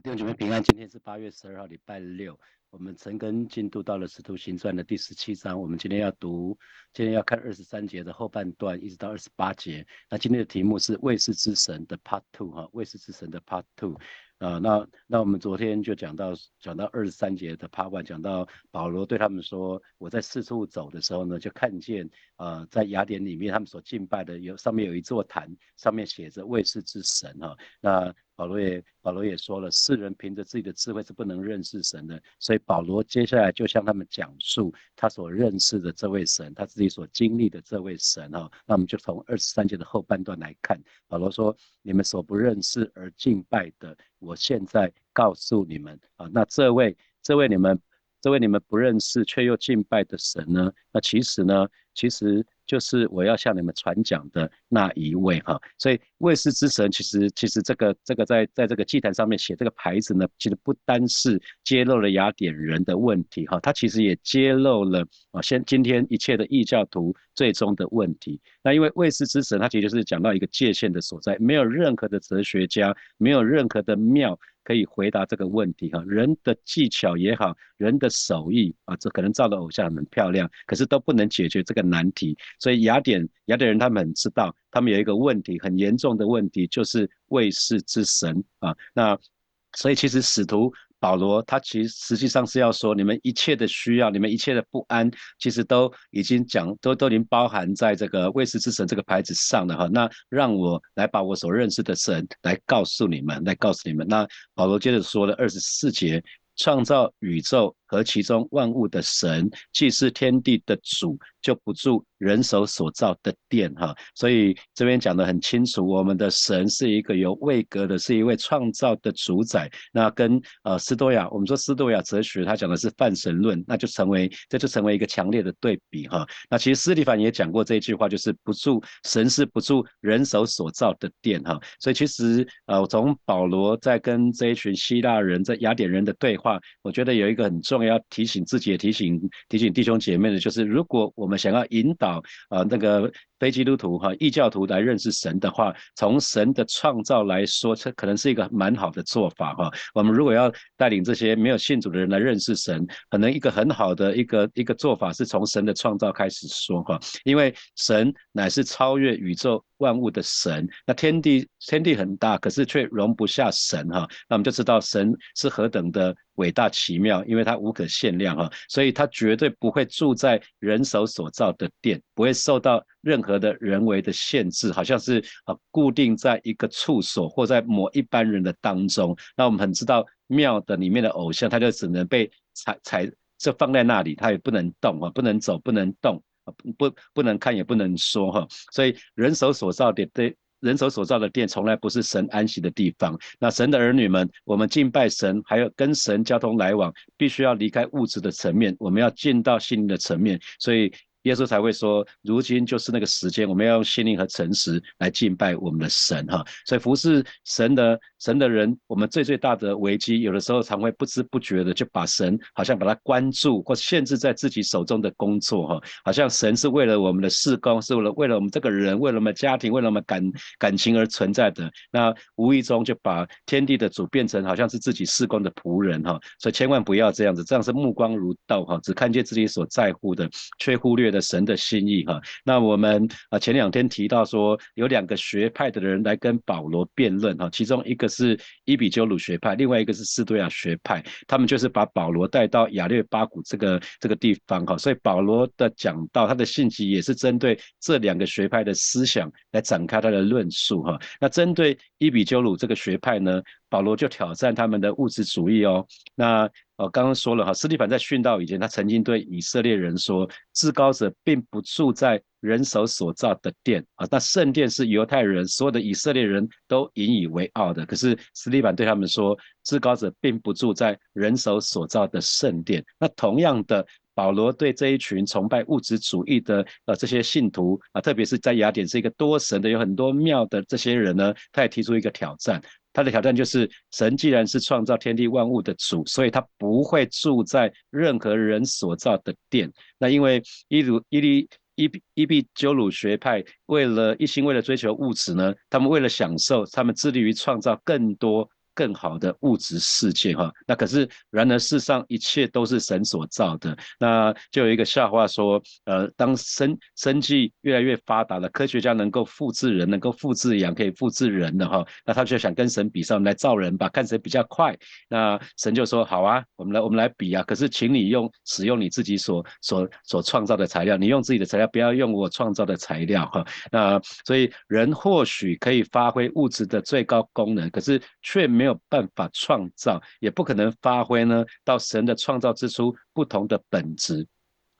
弟兄姐妹平安，今天是八月十二号，礼拜六。我们陈根进度到了《使徒行传》的第十七章，我们今天要读，今天要看二十三节的后半段，一直到二十八节。那今天的题目是“卫士之神”的 Part Two 哈，“卫士之神”的 Part Two。啊，那那我们昨天就讲到讲到二十三节的 Part One，讲到保罗对他们说：“我在四处走的时候呢，就看见呃，在雅典里面他们所敬拜的有上面有一座坛，上面写着‘卫士之神’哈。那保罗也保罗也说了，世人凭着自己的智慧是不能认识神的，所以保罗接下来就向他们讲述他所认识的这位神，他自己所经历的这位神哈。那我们就从二十三节的后半段来看，保罗说：你们所不认识而敬拜的，我现在告诉你们啊，那这位这位你们这位你们不认识却又敬拜的神呢？那其实呢，其实。就是我要向你们传讲的那一位哈，所以卫士之神其实其实这个这个在在这个祭坛上面写这个牌子呢，其实不单是揭露了雅典人的问题哈，他其实也揭露了啊，现今天一切的异教徒最终的问题。那因为卫士之神，它其实是讲到一个界限的所在，没有任何的哲学家，没有任何的庙。可以回答这个问题哈，人的技巧也好，人的手艺啊，这可能造的偶像很漂亮，可是都不能解决这个难题。所以雅典雅典人他们知道，他们有一个问题很严重的问题，就是卫士之神啊。那所以其实使徒。保罗他其实实际上是要说，你们一切的需要，你们一切的不安，其实都已经讲，都都已经包含在这个卫士之神这个牌子上了哈。那让我来把我所认识的神来告诉你们，来告诉你们。那保罗接着说了二十四节，创造宇宙和其中万物的神，既是天地的主。就不住人手所造的殿哈，所以这边讲的很清楚，我们的神是一个有位格的，是一位创造的主宰。那跟呃斯多亚，我们说斯多亚哲学，他讲的是泛神论，那就成为这就成为一个强烈的对比哈。那其实斯蒂凡也讲过这一句话，就是不住神是不住人手所造的殿哈。所以其实呃从保罗在跟这一群希腊人在雅典人的对话，我觉得有一个很重要提醒自己也提醒提醒弟兄姐妹的，就是如果我们想要引导啊那个非基督徒哈异教徒来认识神的话，从神的创造来说，这可能是一个蛮好的做法哈。我们如果要带领这些没有信主的人来认识神，可能一个很好的一个一个做法是从神的创造开始说哈，因为神乃是超越宇宙万物的神，那天地天地很大，可是却容不下神哈，那我们就知道神是何等的。伟大奇妙，因为它无可限量哈，所以它绝对不会住在人手所造的殿，不会受到任何的人为的限制，好像是啊固定在一个处所或在某一般人的当中。那我们很知道庙的里面的偶像，他就只能被踩踩就放在那里，他也不能动啊，不能走，不能动，不不能看，也不能说哈。所以人手所造的对。人手所造的殿从来不是神安息的地方。那神的儿女们，我们敬拜神，还有跟神交通来往，必须要离开物质的层面，我们要进到心灵的层面。所以。耶稣才会说，如今就是那个时间，我们要用心灵和诚实来敬拜我们的神哈。所以服侍神的神的人，我们最最大的危机，有的时候常会不知不觉的就把神好像把它关注或限制在自己手中的工作哈，好像神是为了我们的事工，是为了为了我们这个人，为了我们家庭，为了我们感感情而存在的。那无意中就把天地的主变成好像是自己事工的仆人哈。所以千万不要这样子，这样是目光如豆哈，只看见自己所在乎的，却忽略。了神的心意哈，那我们啊前两天提到说有两个学派的人来跟保罗辩论哈，其中一个是伊比鸠鲁学派，另外一个是斯多亚学派，他们就是把保罗带到亚略巴谷这个这个地方哈，所以保罗的讲到他的信息也是针对这两个学派的思想来展开他的论述哈。那针对伊比鸠鲁这个学派呢，保罗就挑战他们的物质主义哦，那。哦，刚刚说了哈，斯蒂凡在殉道以前，他曾经对以色列人说，至高者并不住在人手所造的殿啊，那圣殿是犹太人所有的以色列人都引以为傲的。可是斯蒂凡对他们说，至高者并不住在人手所造的圣殿。那同样的，保罗对这一群崇拜物质主义的呃这些信徒啊，特别是在雅典是一个多神的、有很多庙的这些人呢，他也提出一个挑战。他的挑战就是：神既然是创造天地万物的主，所以他不会住在任何人所造的殿。那因为伊鲁伊利伊伊比鸠鲁学派为了一心为了追求物质呢，他们为了享受，他们致力于创造更多。更好的物质世界哈。那可是然而世上一切都是神所造的。那就有一个笑话说，呃，当生生计越来越发达了，科学家能够复制人，能够复制羊，可以复制人的哈，那他就想跟神比上来造人吧，看谁比较快。那神就说好啊，我们来我们来比啊。可是请你用使用你自己所所所创造的材料，你用自己的材料，不要用我创造的材料哈。那所以人或许可以发挥物质的最高功能，可是却没有没有办法创造，也不可能发挥呢到神的创造之初不同的本质。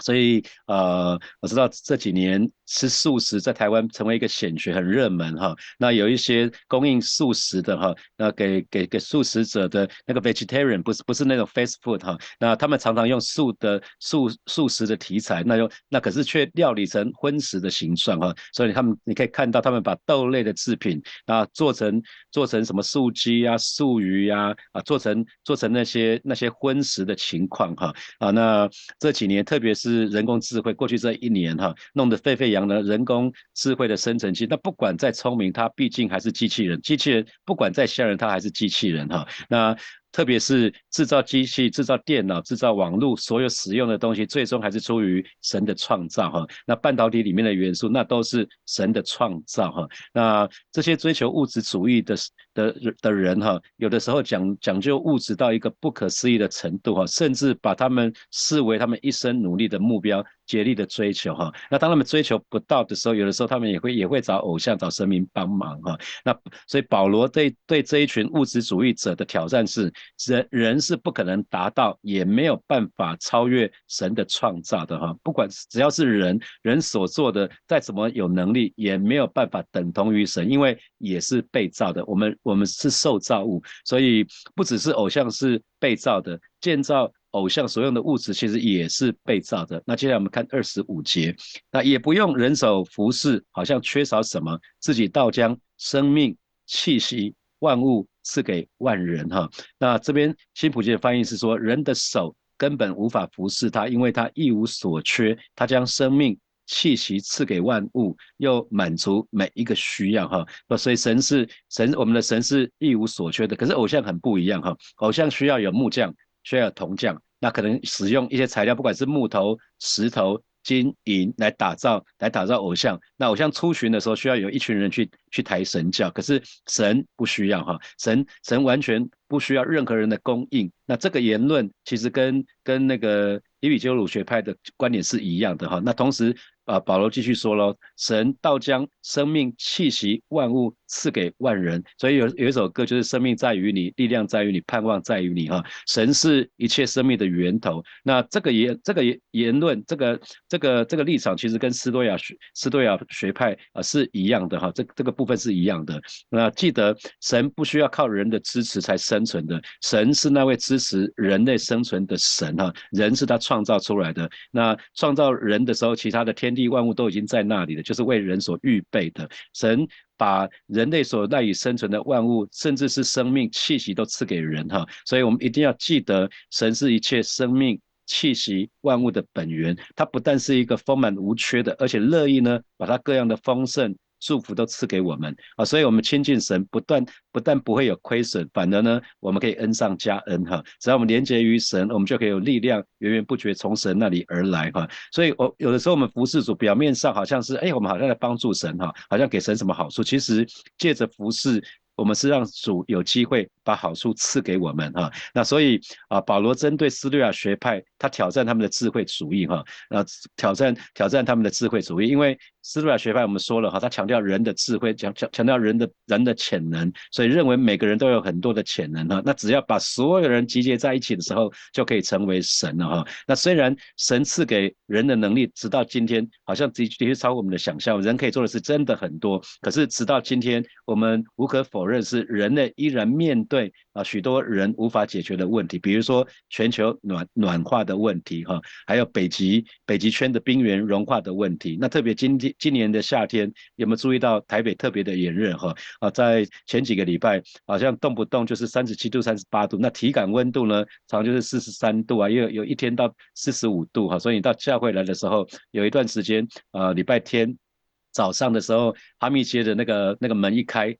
所以，呃，我知道这几年吃素食在台湾成为一个显学，很热门哈。那有一些供应素食的哈，那给给给素食者的那个 vegetarian 不是不是那种 fast food 哈，那他们常常用素的素素食的题材，那用那可是却料理成荤食的形状哈。所以他们你可以看到他们把豆类的制品啊做成做成什么素鸡啊、素鱼呀啊，做成做成那些那些荤食的情况哈啊。那这几年特别是。是人工智慧，过去这一年哈，弄得沸沸扬扬。人工智慧的生成器，那不管再聪明，它毕竟还是机器人。机器人不管再吓人，它还是机器人哈。那。特别是制造机器、制造电脑、制造网络，所有使用的东西，最终还是出于神的创造哈。那半导体里面的元素，那都是神的创造哈。那这些追求物质主义的的的人哈，有的时候讲讲究物质到一个不可思议的程度哈，甚至把他们视为他们一生努力的目标。竭力的追求哈，那当他们追求不到的时候，有的时候他们也会也会找偶像、找神明帮忙哈。那所以保罗对对这一群物质主义者的挑战是：人人是不可能达到，也没有办法超越神的创造的哈。不管只要是人人所做的再怎么有能力，也没有办法等同于神，因为也是被造的。我们我们是受造物，所以不只是偶像是被造的，建造。偶像所用的物质其实也是被造的。那接下来我们看二十五节，那也不用人手服侍，好像缺少什么，自己倒将生命气息万物赐给万人哈。那这边新普界的翻译是说，人的手根本无法服侍他，因为他一无所缺，他将生命气息赐给万物，又满足每一个需要哈。所以神是神，我们的神是一无所缺的。可是偶像很不一样哈，偶像需要有木匠。需要铜匠，那可能使用一些材料，不管是木头、石头、金银来打造，来打造偶像。那偶像出巡的时候，需要有一群人去去抬神教。可是神不需要哈，神神完全不需要任何人的供应。那这个言论其实跟跟那个伊比鸠鲁学派的观点是一样的哈。那同时。啊，保罗继续说喽，神道将生命气息万物赐给万人，所以有有一首歌就是生命在于你，力量在于你，盼望在于你哈。神是一切生命的源头。那这个言这个言言论，这个这个这个立场，其实跟斯多亚学斯多亚学派啊是一样的哈。这这个部分是一样的。那记得神不需要靠人的支持才生存的，神是那位支持人类生存的神哈。人是他创造出来的。那创造人的时候，其他的天。地万物都已经在那里了，就是为人所预备的。神把人类所赖以生存的万物，甚至是生命气息都赐给人哈，所以我们一定要记得，神是一切生命气息万物的本源。他不但是一个丰满无缺的，而且乐意呢，把它各样的丰盛。祝福都赐给我们啊，所以我们亲近神，不断不但不会有亏损，反而呢，我们可以恩上加恩哈。只要我们连接于神，我们就可以有力量源源不绝从神那里而来哈。所以，我有的时候我们服侍主，表面上好像是哎，我们好像在帮助神哈，好像给神什么好处，其实借着服侍。我们是让主有机会把好处赐给我们哈，那所以啊，保罗针对斯律亚学派，他挑战他们的智慧主义哈，那挑战挑战他们的智慧主义，因为斯律亚学派我们说了哈，他强调人的智慧，强强强调人的人的潜能，所以认为每个人都有很多的潜能哈，那只要把所有人集结在一起的时候，就可以成为神了哈。那虽然神赐给人的能力，直到今天好像的的确超过我们的想象，人可以做的事真的很多，可是直到今天，我们无可否认。是人类依然面对对啊许多人无法解决的问题，比如说全球暖暖化的问题哈，还有北极北极圈的冰原融化的问题。那特别今天今年的夏天有没有注意到台北特别的炎热哈？啊，在前几个礼拜好像动不动就是三十七度、三十八度，那体感温度呢常就是四十三度啊，有有一天到四十五度哈。所以你到教会来的时候，有一段时间啊礼拜天。早上的时候，哈密街的那个那个门一开，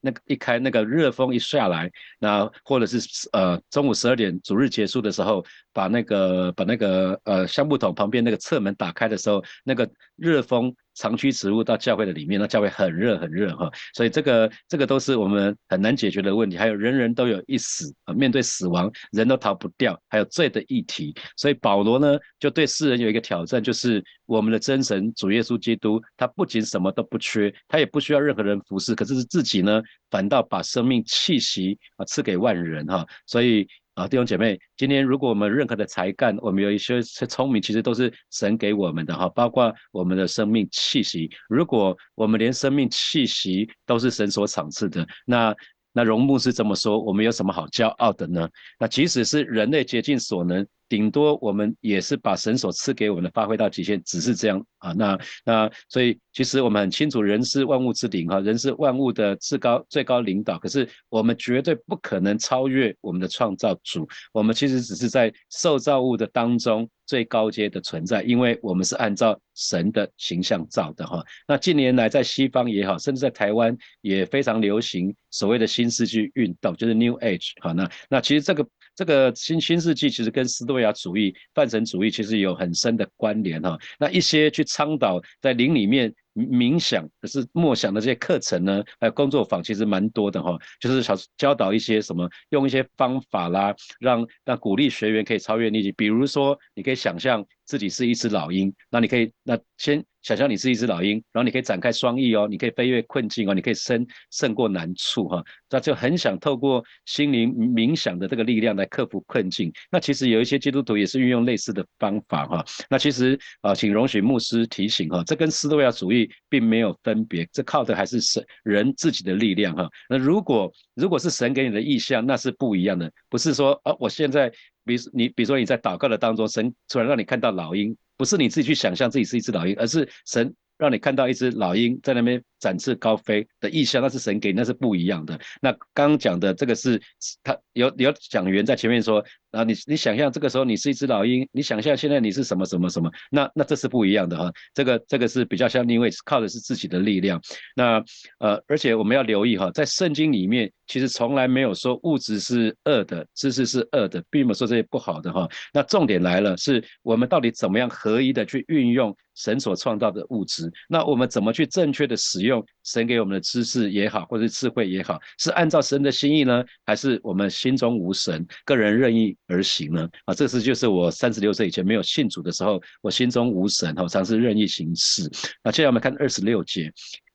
那个一开，那个热风一下来，那或者是呃中午十二点主日结束的时候，把那个把那个呃橡木桶旁边那个侧门打开的时候，那个热风。长驱直入到教会的里面，那教会很热很热哈，所以这个这个都是我们很难解决的问题。还有人人都有一死啊，面对死亡人都逃不掉，还有罪的议题。所以保罗呢就对世人有一个挑战，就是我们的真神主耶稣基督，他不仅什么都不缺，他也不需要任何人服侍，可是自己呢反倒把生命气息啊赐给万人哈，所以。啊，弟兄姐妹，今天如果我们任何的才干，我们有一些聪明，其实都是神给我们的哈，包括我们的生命气息。如果我们连生命气息都是神所赏赐的，那那荣牧是这么说，我们有什么好骄傲的呢？那即使是人类竭尽所能。顶多我们也是把神所赐给我们的发挥到极限，只是这样啊。那那所以其实我们很清楚，人是万物之灵哈，人是万物的至高最高领导。可是我们绝对不可能超越我们的创造主。我们其实只是在受造物的当中最高阶的存在，因为我们是按照神的形象造的哈。那近年来在西方也好，甚至在台湾也非常流行所谓的新世纪运动，就是 New Age 哈。那那其实这个。这个新新世纪其实跟斯多亚主义、泛神主义其实有很深的关联哈。那一些去倡导在灵里面冥想，可是默想的这些课程呢，还有工作坊，其实蛮多的哈。就是教教导一些什么，用一些方法啦，让让鼓励学员可以超越逆境。比如说，你可以想象自己是一只老鹰，那你可以那先。想象你是一只老鹰，然后你可以展开双翼哦，你可以飞越困境哦，你可以胜胜过难处哈。那就很想透过心灵冥想的这个力量来克服困境。那其实有一些基督徒也是运用类似的方法哈。那其实啊，请容许牧师提醒哈，这跟斯多亚主义并没有分别，这靠的还是神人自己的力量哈。那如果如果是神给你的意象，那是不一样的，不是说啊，我现在比如你比如说你在祷告的当中，神突然让你看到老鹰。不是你自己去想象自己是一只老鹰，而是神让你看到一只老鹰在那边展翅高飞的意象，那是神给，那是不一样的。那刚刚讲的这个是，他有有讲员在前面说。啊，你你想象这个时候你是一只老鹰，你想象现在你是什么什么什么，那那这是不一样的哈。这个这个是比较像，因为靠的是自己的力量。那呃，而且我们要留意哈，在圣经里面其实从来没有说物质是恶的，知识是恶的，并没有说这些不好的哈。那重点来了，是我们到底怎么样合一的去运用神所创造的物质？那我们怎么去正确的使用用神给我们的知识也好，或者是智慧也好，是按照神的心意呢，还是我们心中无神，个人任意？而行呢？啊，这是就是我三十六岁以前没有信主的时候，我心中无神，哈，尝试任意行事。那接下来我们看二十六节，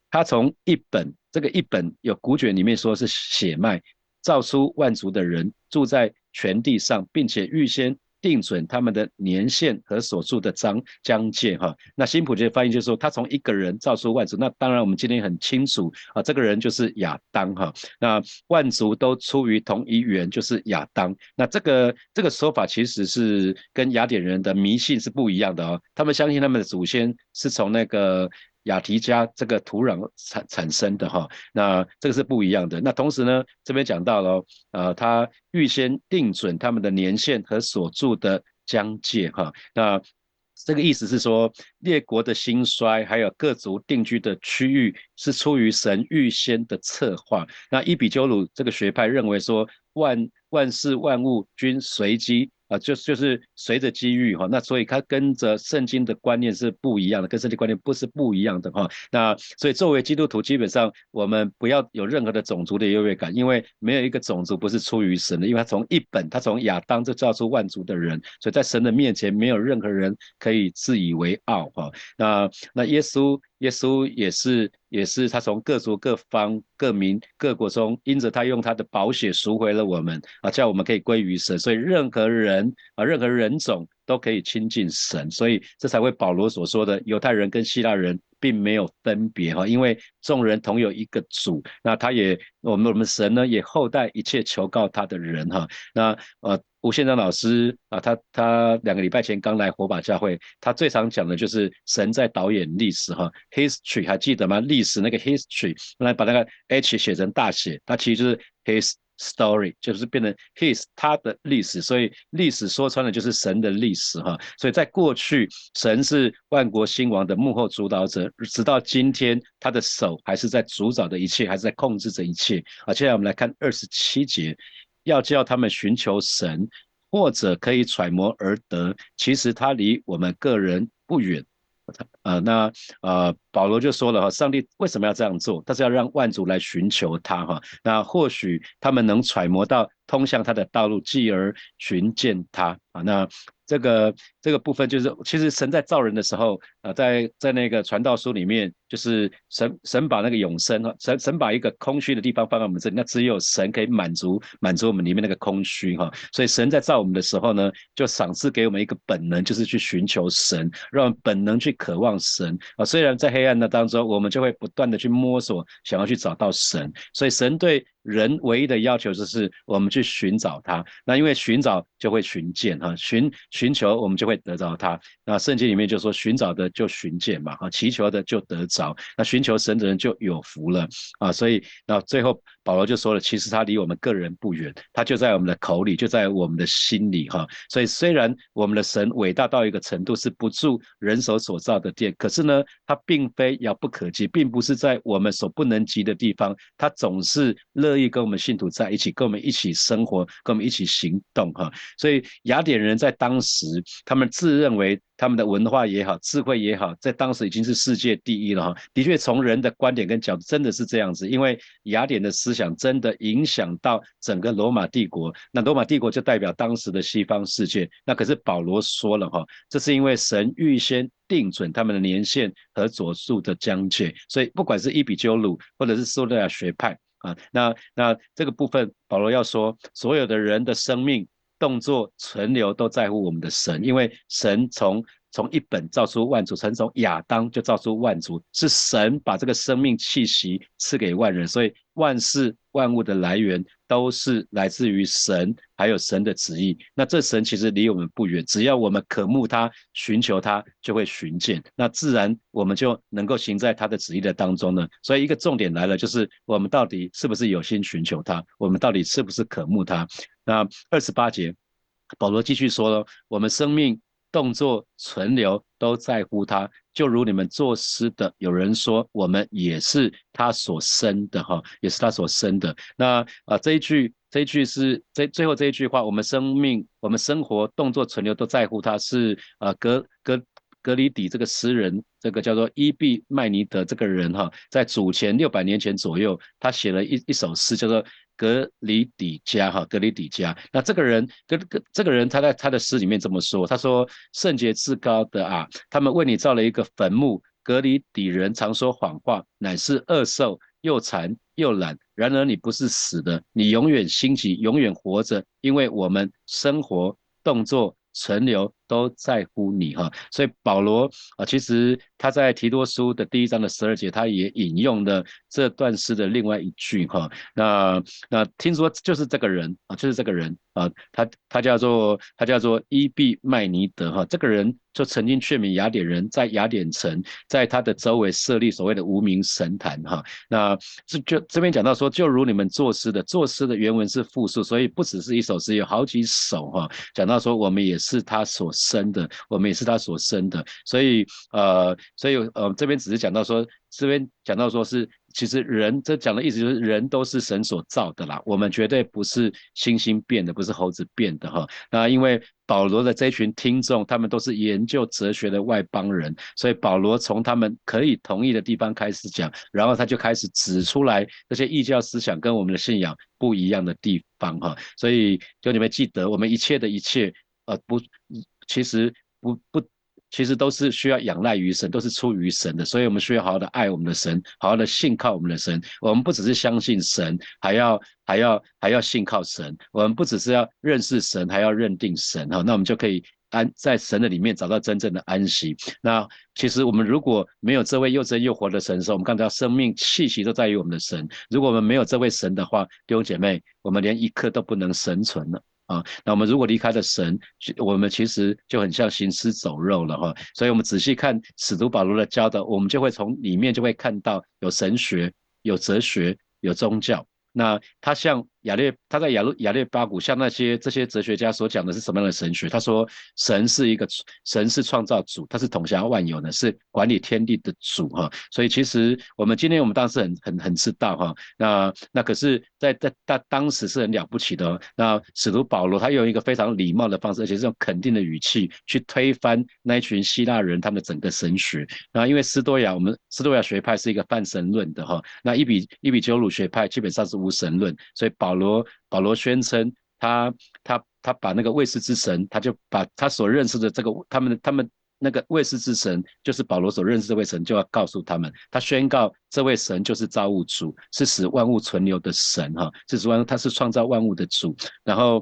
他从一本这个一本有古卷里面说是血脉造出万族的人住在全地上，并且预先。定准他们的年限和所住的章疆界哈，那新普的翻译就是说，他从一个人造出万族，那当然我们今天很清楚啊，这个人就是亚当哈，那万族都出于同一源，就是亚当。那这个这个说法其实是跟雅典人的迷信是不一样的哦，他们相信他们的祖先是从那个。雅提加这个土壤产产生的哈，那这个是不一样的。那同时呢，这边讲到了，呃，他预先定准他们的年限和所住的疆界哈。那这个意思是说，列国的兴衰，还有各族定居的区域，是出于神预先的策划。那伊比鸠鲁这个学派认为说，万万事万物均随机。啊，就就是随着机遇哈，那所以它跟着圣经的观念是不一样的，跟圣经观念不是不一样的哈。那所以作为基督徒，基本上我们不要有任何的种族的优越感，因为没有一个种族不是出于神的，因为他从一本，他从亚当就造出万族的人，所以在神的面前没有任何人可以自以为傲哈。那那耶稣。耶稣也是，也是他从各族、各方、各民、各国中，因着他用他的宝血赎回了我们啊，叫我们可以归于神。所以任何人啊，任何人种都可以亲近神。所以这才会保罗所说的犹太人跟希腊人。并没有分别哈，因为众人同有一个主，那他也我们我们神呢也厚待一切求告他的人哈。那呃吴宪章老师啊，他他两个礼拜前刚来火把教会，他最常讲的就是神在导演历史哈，history 还记得吗？历史那个 history，来把那个 h 写成大写，它其实就是 his story，就是变成 his 他的历史。所以历史说穿了就是神的历史哈。所以在过去，神是万国兴亡的幕后主导者，直到今天，他的手还是在主导的一切，还是在控制着一切。啊，接下来我们来看二十七节，要叫他们寻求神，或者可以揣摩而得，其实他离我们个人不远。呃，那呃，保罗就说了哈，上帝为什么要这样做？他是要让万族来寻求他哈。那或许他们能揣摩到通向他的道路，继而寻见他啊。那。这个这个部分就是，其实神在造人的时候，呃，在在那个传道书里面，就是神神把那个永生哈，神神把一个空虚的地方放在我们这里，那只有神可以满足满足我们里面那个空虚哈，所以神在造我们的时候呢，就赏赐给我们一个本能，就是去寻求神，让本能去渴望神啊。虽然在黑暗的当中，我们就会不断的去摸索，想要去找到神，所以神对。人唯一的要求就是我们去寻找他，那因为寻找就会寻见哈，寻寻求我们就会得到他。那圣经里面就说寻找的就寻见嘛，啊，祈求的就得着。那寻求神的人就有福了啊，所以那最后。保罗就说了，其实他离我们个人不远，他就在我们的口里，就在我们的心里哈。所以虽然我们的神伟大到一个程度是不住人手所造的殿，可是呢，他并非遥不可及，并不是在我们所不能及的地方，他总是乐意跟我们信徒在一起，跟我们一起生活，跟我们一起行动哈。所以雅典人在当时，他们自认为。他们的文化也好，智慧也好，在当时已经是世界第一了哈。的确，从人的观点跟角度，真的是这样子。因为雅典的思想真的影响到整个罗马帝国，那罗马帝国就代表当时的西方世界。那可是保罗说了哈，这是因为神预先定准他们的年限和佐数的疆界，所以不管是伊比鸠鲁或者是苏利亚学派啊，那那这个部分，保罗要说，所有的人的生命。动作存留都在乎我们的神，因为神从从一本造出万族，神从亚当就造出万族，是神把这个生命气息赐给万人，所以万事万物的来源都是来自于神，还有神的旨意。那这神其实离我们不远，只要我们渴慕他、寻求他，就会寻见，那自然我们就能够行在他的旨意的当中呢。所以一个重点来了，就是我们到底是不是有心寻求他？我们到底是不是渴慕他？那二十八节，保罗继续说了：我们生命、动作、存留都在乎他，就如你们作诗的，有人说我们也是他所生的，哈，也是他所生的。那啊，这一句，这一句是这最后这一句话，我们生命、我们生活、动作、存留都在乎他，是啊，格格格里底这个诗人，这个叫做伊壁麦尼德这个人，哈，在主前六百年前左右，他写了一一首诗，叫做。格里底加哈，格里底加，那这个人，跟跟这个人，他在他的诗里面这么说，他说：“圣洁至高的啊，他们为你造了一个坟墓。格里底人常说谎话，乃是恶兽，又馋又懒。然而你不是死的，你永远兴起，永远活着，因为我们生活动作。”存留都在乎你哈，所以保罗啊，其实他在提多书的第一章的十二节，他也引用了这段诗的另外一句哈。那那听说就是这个人啊，就是这个人啊，他他叫做他叫做伊壁麦尼德哈，这个人就曾经劝勉雅典人在雅典城，在他的周围设立所谓的无名神坛哈。那这就这边讲到说，就如你们作诗的，作诗的原文是复数，所以不只是一首诗，有好几首哈。讲到说我们也。是他所生的，我们也是他所生的，所以呃，所以呃，这边只是讲到说，这边讲到说是，其实人这讲的意思就是人都是神所造的啦，我们绝对不是星星变的，不是猴子变的哈。那因为保罗的这群听众，他们都是研究哲学的外邦人，所以保罗从他们可以同意的地方开始讲，然后他就开始指出来这些异教思想跟我们的信仰不一样的地方哈。所以就你们记得，我们一切的一切。呃不，其实不不，其实都是需要仰赖于神，都是出于神的，所以我们需要好好的爱我们的神，好好的信靠我们的神。我们不只是相信神，还要还要还要信靠神。我们不只是要认识神，还要认定神哈。那我们就可以安在神的里面找到真正的安息。那其实我们如果没有这位又真又活的神的时候，我们刚才生命气息都在于我们的神。如果我们没有这位神的话，弟兄姐妹，我们连一刻都不能生存了。啊，那我们如果离开了神，我们其实就很像行尸走肉了哈。所以，我们仔细看使徒保罗的教导，我们就会从里面就会看到有神学、有哲学、有宗教。那他像亚列他在亚路亚列巴谷像那些这些哲学家所讲的是什么样的神学？他说神是一个神是创造主，他是统辖万有呢，是管理天地的主哈。所以其实我们今天我们当时很很很知道哈，那那可是在在当当时是很了不起的。哦那使徒保罗他用一个非常礼貌的方式，而且是用肯定的语气去推翻那一群希腊人他们的整个神学。那因为斯多亚我们斯多亚学派是一个泛神论的哈，那伊比伊比鸠鲁学派基本上是无神论，所以保保罗保罗宣称，他他他把那个卫士之神，他就把他所认识的这个他们的他们那个卫士之神，就是保罗所认识这位神，就要告诉他们，他宣告这位神就是造物主，是使万物存留的神哈，是说他是创造万物的主，然后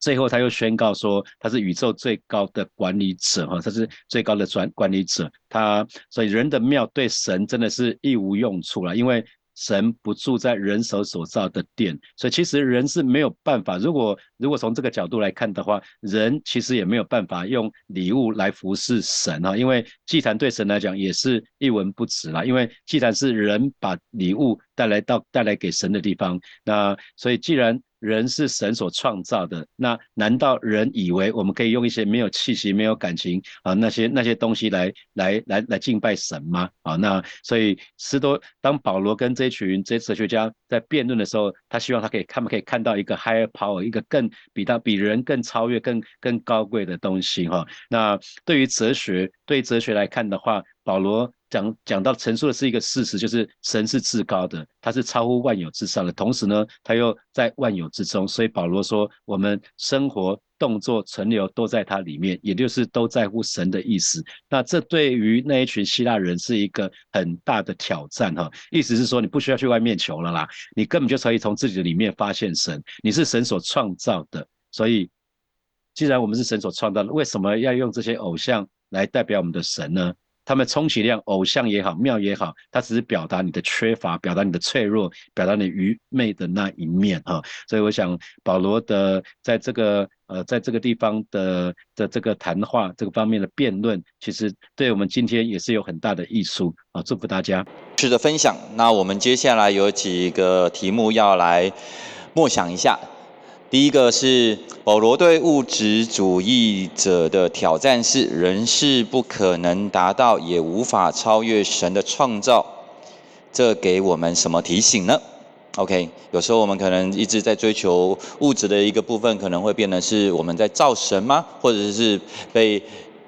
最后他又宣告说他是宇宙最高的管理者哈，他是最高的专管理者，他所以人的庙对神真的是一无用处了，因为。神不住在人手所造的殿，所以其实人是没有办法。如果如果从这个角度来看的话，人其实也没有办法用礼物来服侍神啊，因为祭坛对神来讲也是一文不值啦。因为祭坛是人把礼物带来到带来给神的地方，那所以既然。人是神所创造的，那难道人以为我们可以用一些没有气息、没有感情啊那些那些东西来来来来敬拜神吗？啊，那所以斯多当保罗跟这群这些哲学家在辩论的时候，他希望他可以他们可以看到一个 higher power，一个更比他比人更超越、更更高贵的东西哈。那对于哲学，对哲学来看的话，保罗。讲讲到陈述的是一个事实，就是神是至高的，他是超乎万有之上的，同时呢，他又在万有之中，所以保罗说，我们生活、动作、存留都在他里面，也就是都在乎神的意思。那这对于那一群希腊人是一个很大的挑战哈，意思是说，你不需要去外面求了啦，你根本就可以从自己的里面发现神，你是神所创造的。所以，既然我们是神所创造的，为什么要用这些偶像来代表我们的神呢？他们充其量偶像也好，庙也好，它只是表达你的缺乏，表达你的脆弱，表达你愚昧的那一面哈。所以我想保罗的在这个呃在这个地方的的这个谈话这个方面的辩论，其实对我们今天也是有很大的益处啊！祝福大家。是的，分享。那我们接下来有几个题目要来默想一下。第一个是保罗对物质主义者的挑战是：人是不可能达到，也无法超越神的创造。这给我们什么提醒呢？OK，有时候我们可能一直在追求物质的一个部分，可能会变得是我们在造神吗？或者是被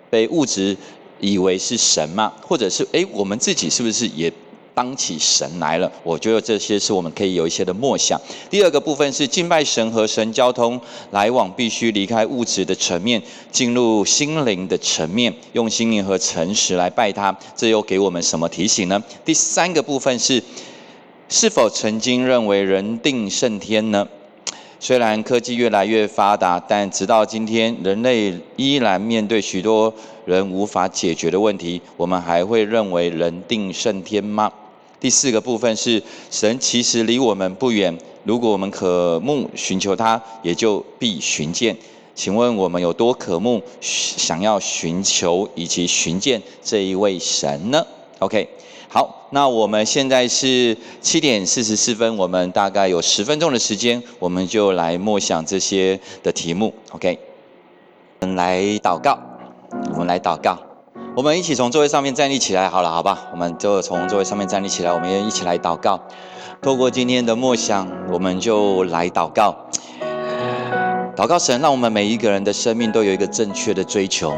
被物质以为是神吗？或者是哎，我们自己是不是也？当起神来了，我觉得这些是我们可以有一些的默想。第二个部分是敬拜神和神交通来往，必须离开物质的层面，进入心灵的层面，用心灵和诚实来拜他。这又给我们什么提醒呢？第三个部分是，是否曾经认为人定胜天呢？虽然科技越来越发达，但直到今天，人类依然面对许多人无法解决的问题。我们还会认为人定胜天吗？第四个部分是神其实离我们不远，如果我们渴慕寻求他，也就必寻见。请问我们有多渴慕想要寻求以及寻见这一位神呢？OK，好，那我们现在是七点四十四分，我们大概有十分钟的时间，我们就来默想这些的题目。OK，我们来祷告，我们来祷告。我们一起从座位上面站立起来，好了，好吧？我们就从座位上面站立起来，我们也一起来祷告。透过今天的默想，我们就来祷告。祷告神，让我们每一个人的生命都有一个正确的追求，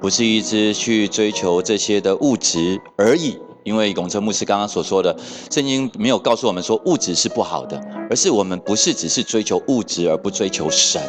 不是一直去追求这些的物质而已。因为永成牧师刚刚所说的，圣经没有告诉我们说物质是不好的，而是我们不是只是追求物质而不追求神。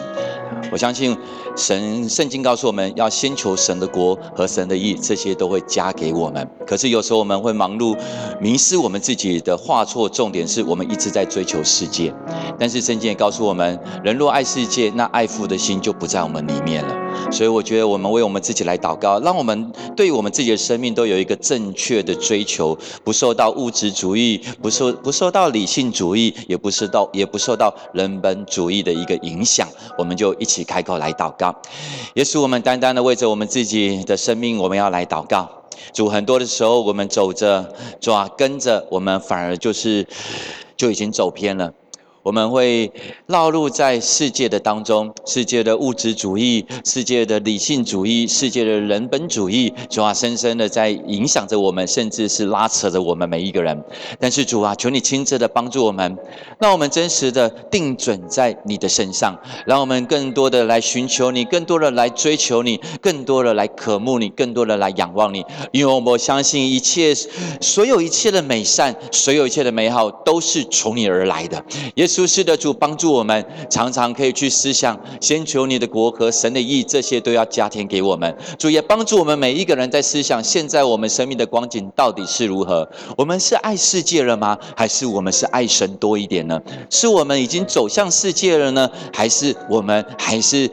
我相信神圣经告诉我们要先求神的国和神的义，这些都会加给我们。可是有时候我们会忙碌，迷失我们自己的画错重点，是我们一直在追求世界。但是圣经也告诉我们，人若爱世界，那爱父的心就不在我们里面了。所以我觉得我们为我们自己来祷告，让我们对我们自己的生命都有一个正确的追求，不受到物质主义，不受不受到理性主义，也不受到也不受到人本主义的一个影响。我们就一起开口来祷告，也许我们单单的为着我们自己的生命，我们要来祷告。主很多的时候，我们走着，主啊跟着我们，反而就是就已经走偏了。我们会落入在世界的当中，世界的物质主义、世界的理性主义、世界的人本主义，主啊，深深的在影响着我们，甚至是拉扯着我们每一个人。但是主啊，求你亲自的帮助我们，让我们真实的定准在你的身上，让我们更多的来寻求你，更多的来追求你，更多的来渴慕你，更多的来仰望你。因为我相信一切，所有一切的美善，所有一切的美好，都是从你而来的。耶稣是的主，帮助我们常常可以去思想，先求你的国和神的意，这些都要加添给我们。主也帮助我们每一个人在思想，现在我们生命的光景到底是如何？我们是爱世界了吗？还是我们是爱神多一点呢？是我们已经走向世界了呢？还是我们还是？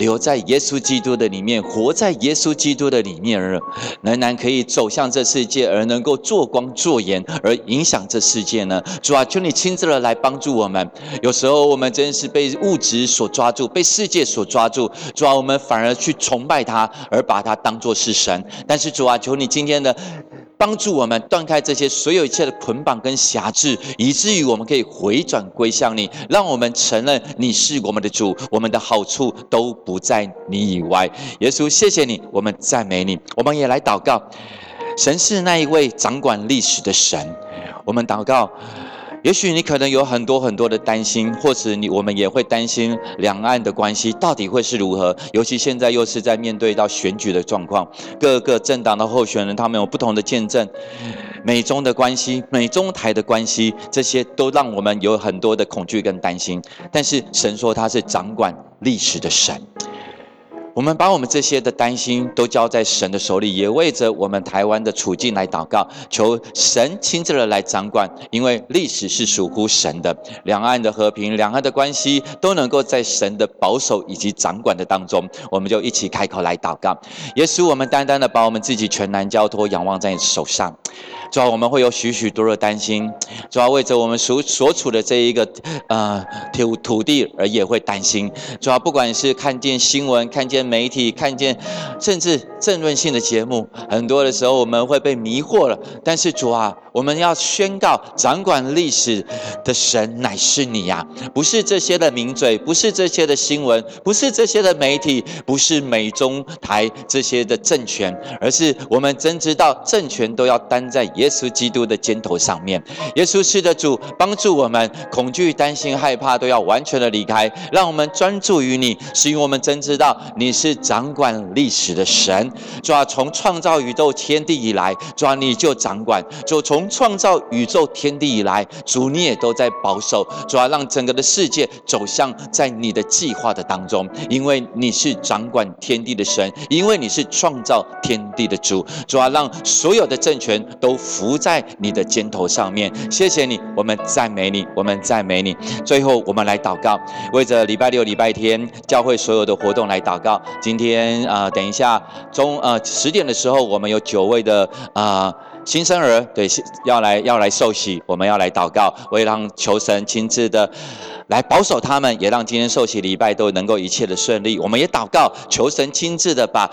留在耶稣基督的里面，活在耶稣基督的里面，而仍然可以走向这世界，而能够做光做盐，而影响这世界呢？主啊，求你亲自的来帮助我们。有时候我们真是被物质所抓住，被世界所抓住。主啊，我们反而去崇拜他，而把他当作是神。但是主啊，求你今天的。帮助我们断开这些所有一切的捆绑跟辖制，以至于我们可以回转归向你，让我们承认你是我们的主，我们的好处都不在你以外。耶稣，谢谢你，我们赞美你。我们也来祷告，神是那一位掌管历史的神。我们祷告。也许你可能有很多很多的担心，或者你我们也会担心两岸的关系到底会是如何。尤其现在又是在面对到选举的状况，各个政党的候选人他们有不同的见证，美中的关系、美中台的关系，这些都让我们有很多的恐惧跟担心。但是神说他是掌管历史的神。我们把我们这些的担心都交在神的手里，也为着我们台湾的处境来祷告，求神亲自的来掌管，因为历史是属乎神的，两岸的和平、两岸的关系都能够在神的保守以及掌管的当中，我们就一起开口来祷告。耶稣，我们单单的把我们自己全然交托、仰望在你手上。主要我们会有许许多多的担心，主要为着我们所所处的这一个呃土土地而也会担心。主要不管是看见新闻、看见媒体、看见甚至政论性的节目，很多的时候我们会被迷惑了。但是主啊，我们要宣告，掌管历史的神乃是你呀！不是这些的名嘴，不是这些的新闻，不是这些的媒体，不是美中台这些的政权，而是我们真知道政权都要担在。耶稣基督的肩头上面，耶稣是的主，帮助我们恐惧、担心、害怕都要完全的离开，让我们专注于你，是因为我们真知道你你是掌管历史的神。主啊，从创造宇宙天地以来，主啊你就掌管；就从创造宇宙天地以来，主你也都在保守。主啊，让整个的世界走向在你的计划的当中，因为你是掌管天地的神，因为你是创造天地的主。主啊，让所有的政权都。伏在你的肩头上面，谢谢你，我们赞美你，我们赞美你。最后，我们来祷告，为着礼拜六、礼拜天教会所有的活动来祷告。今天啊，等一下中呃十点的时候，我们有九位的啊新生儿，对，要来要来受洗，我们要来祷告，为让求神亲自的来保守他们，也让今天受洗礼拜都能够一切的顺利。我们也祷告，求神亲自的把。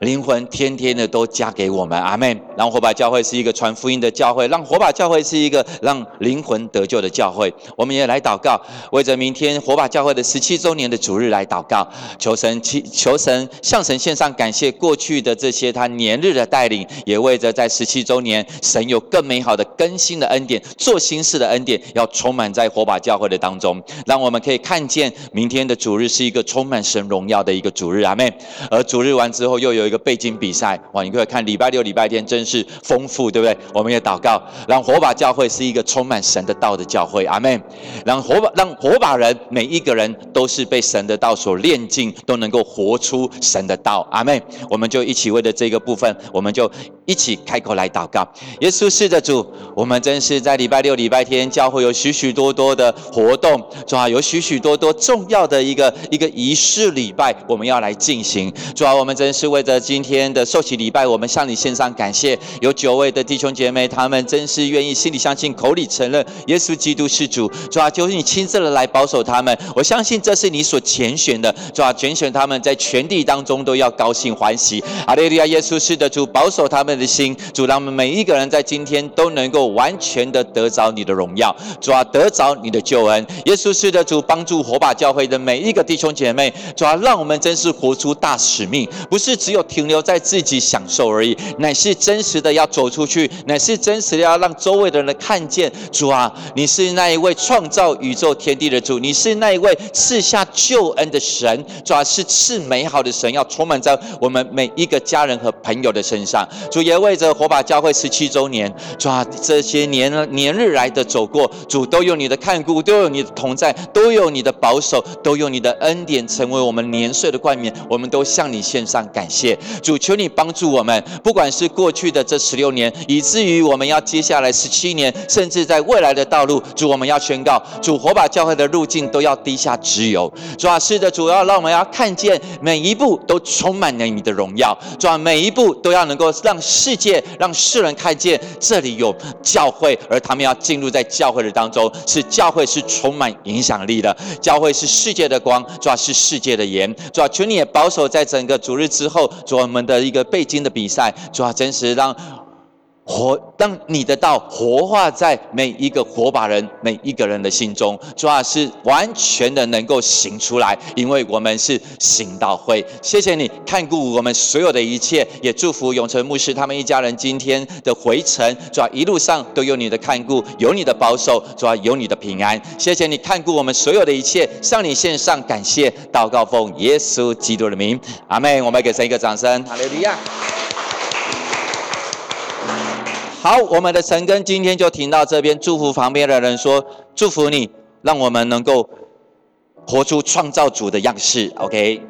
灵魂天天的都加给我们，阿门。让火把教会是一个传福音的教会，让火把教会是一个让灵魂得救的教会。我们也来祷告，为着明天火把教会的十七周年的主日来祷告，求神祈求神向神献上感谢。过去的这些他年日的带领，也为着在十七周年，神有更美好的新的恩典，做新事的恩典，要充满在火把教会的当中，让我们可以看见明天的主日是一个充满神荣耀的一个主日，阿门。而主日完之后，又有。一个背景比赛哇！你可以看礼拜六、礼拜天真是丰富，对不对？我们也祷告，让火把教会是一个充满神的道的教会，阿门。让火把让火把人每一个人都是被神的道所炼净，都能够活出神的道，阿门。我们就一起为了这个部分，我们就一起开口来祷告。耶稣是的主，我我们真是在礼拜六、礼拜天教会有许许多多的活动，主啊，有许许多多重要的一个一个仪式礼拜，我们要来进行。主啊，我们真是为着。今天的受洗礼拜，我们向你献上感谢。有九位的弟兄姐妹，他们真是愿意心里相信，口里承认耶稣基督是主。主啊，求你亲自的来保守他们。我相信这是你所拣选的。主啊，拣选他们在全地当中都要高兴欢喜。阿利利亚，耶稣是的主，保守他们的心。主，让我们每一个人在今天都能够完全的得着你的荣耀，主啊，得着你的救恩。耶稣是的主，帮助火把教会的每一个弟兄姐妹，主啊，让我们真是活出大使命，不是只有停留在自己享受而已，乃是真实的要走出去，乃是真实的要让周围的人看见。主啊，你是那一位创造宇宙天地的主，你是那一位赐下救恩的神，主啊，是赐美好的神，要充满在我们每一个家人和朋友的身上。主也为着火把教会十七周年，主啊，这些年年日来的走过，主都有你的看顾，都有你的同在，都有你的保守，都有你的恩典，成为我们年岁的冠冕。我们都向你献上感谢。主，求你帮助我们，不管是过去的这十六年，以至于我们要接下来十七年，甚至在未来的道路，主，我们要宣告，主火把教会的路径都要低下直油。主啊，是的，主要让我们要看见每一步都充满了你的荣耀。主啊，每一步都要能够让世界、让世人看见这里有教会，而他们要进入在教会的当中，是教会是充满影响力的，教会是世界的光，主要是世界的盐。主要，求你也保守在整个主日之后，主我们的一个背经的比赛，主要，真实让。活，让你的道活化在每一个火把人、每一个人的心中，主要是完全的能够行出来，因为我们是行道会。谢谢你看顾我们所有的一切，也祝福永成牧师他们一家人今天的回程，主要一路上都有你的看顾，有你的保守，主要有你的平安。谢谢你看顾我们所有的一切，向你献上感谢，祷告奉耶稣基督的名，阿门。我们给神一个掌声，哈利路亚。好，我们的陈根今天就停到这边。祝福旁边的人说：“祝福你，让我们能够活出创造主的样式。” OK。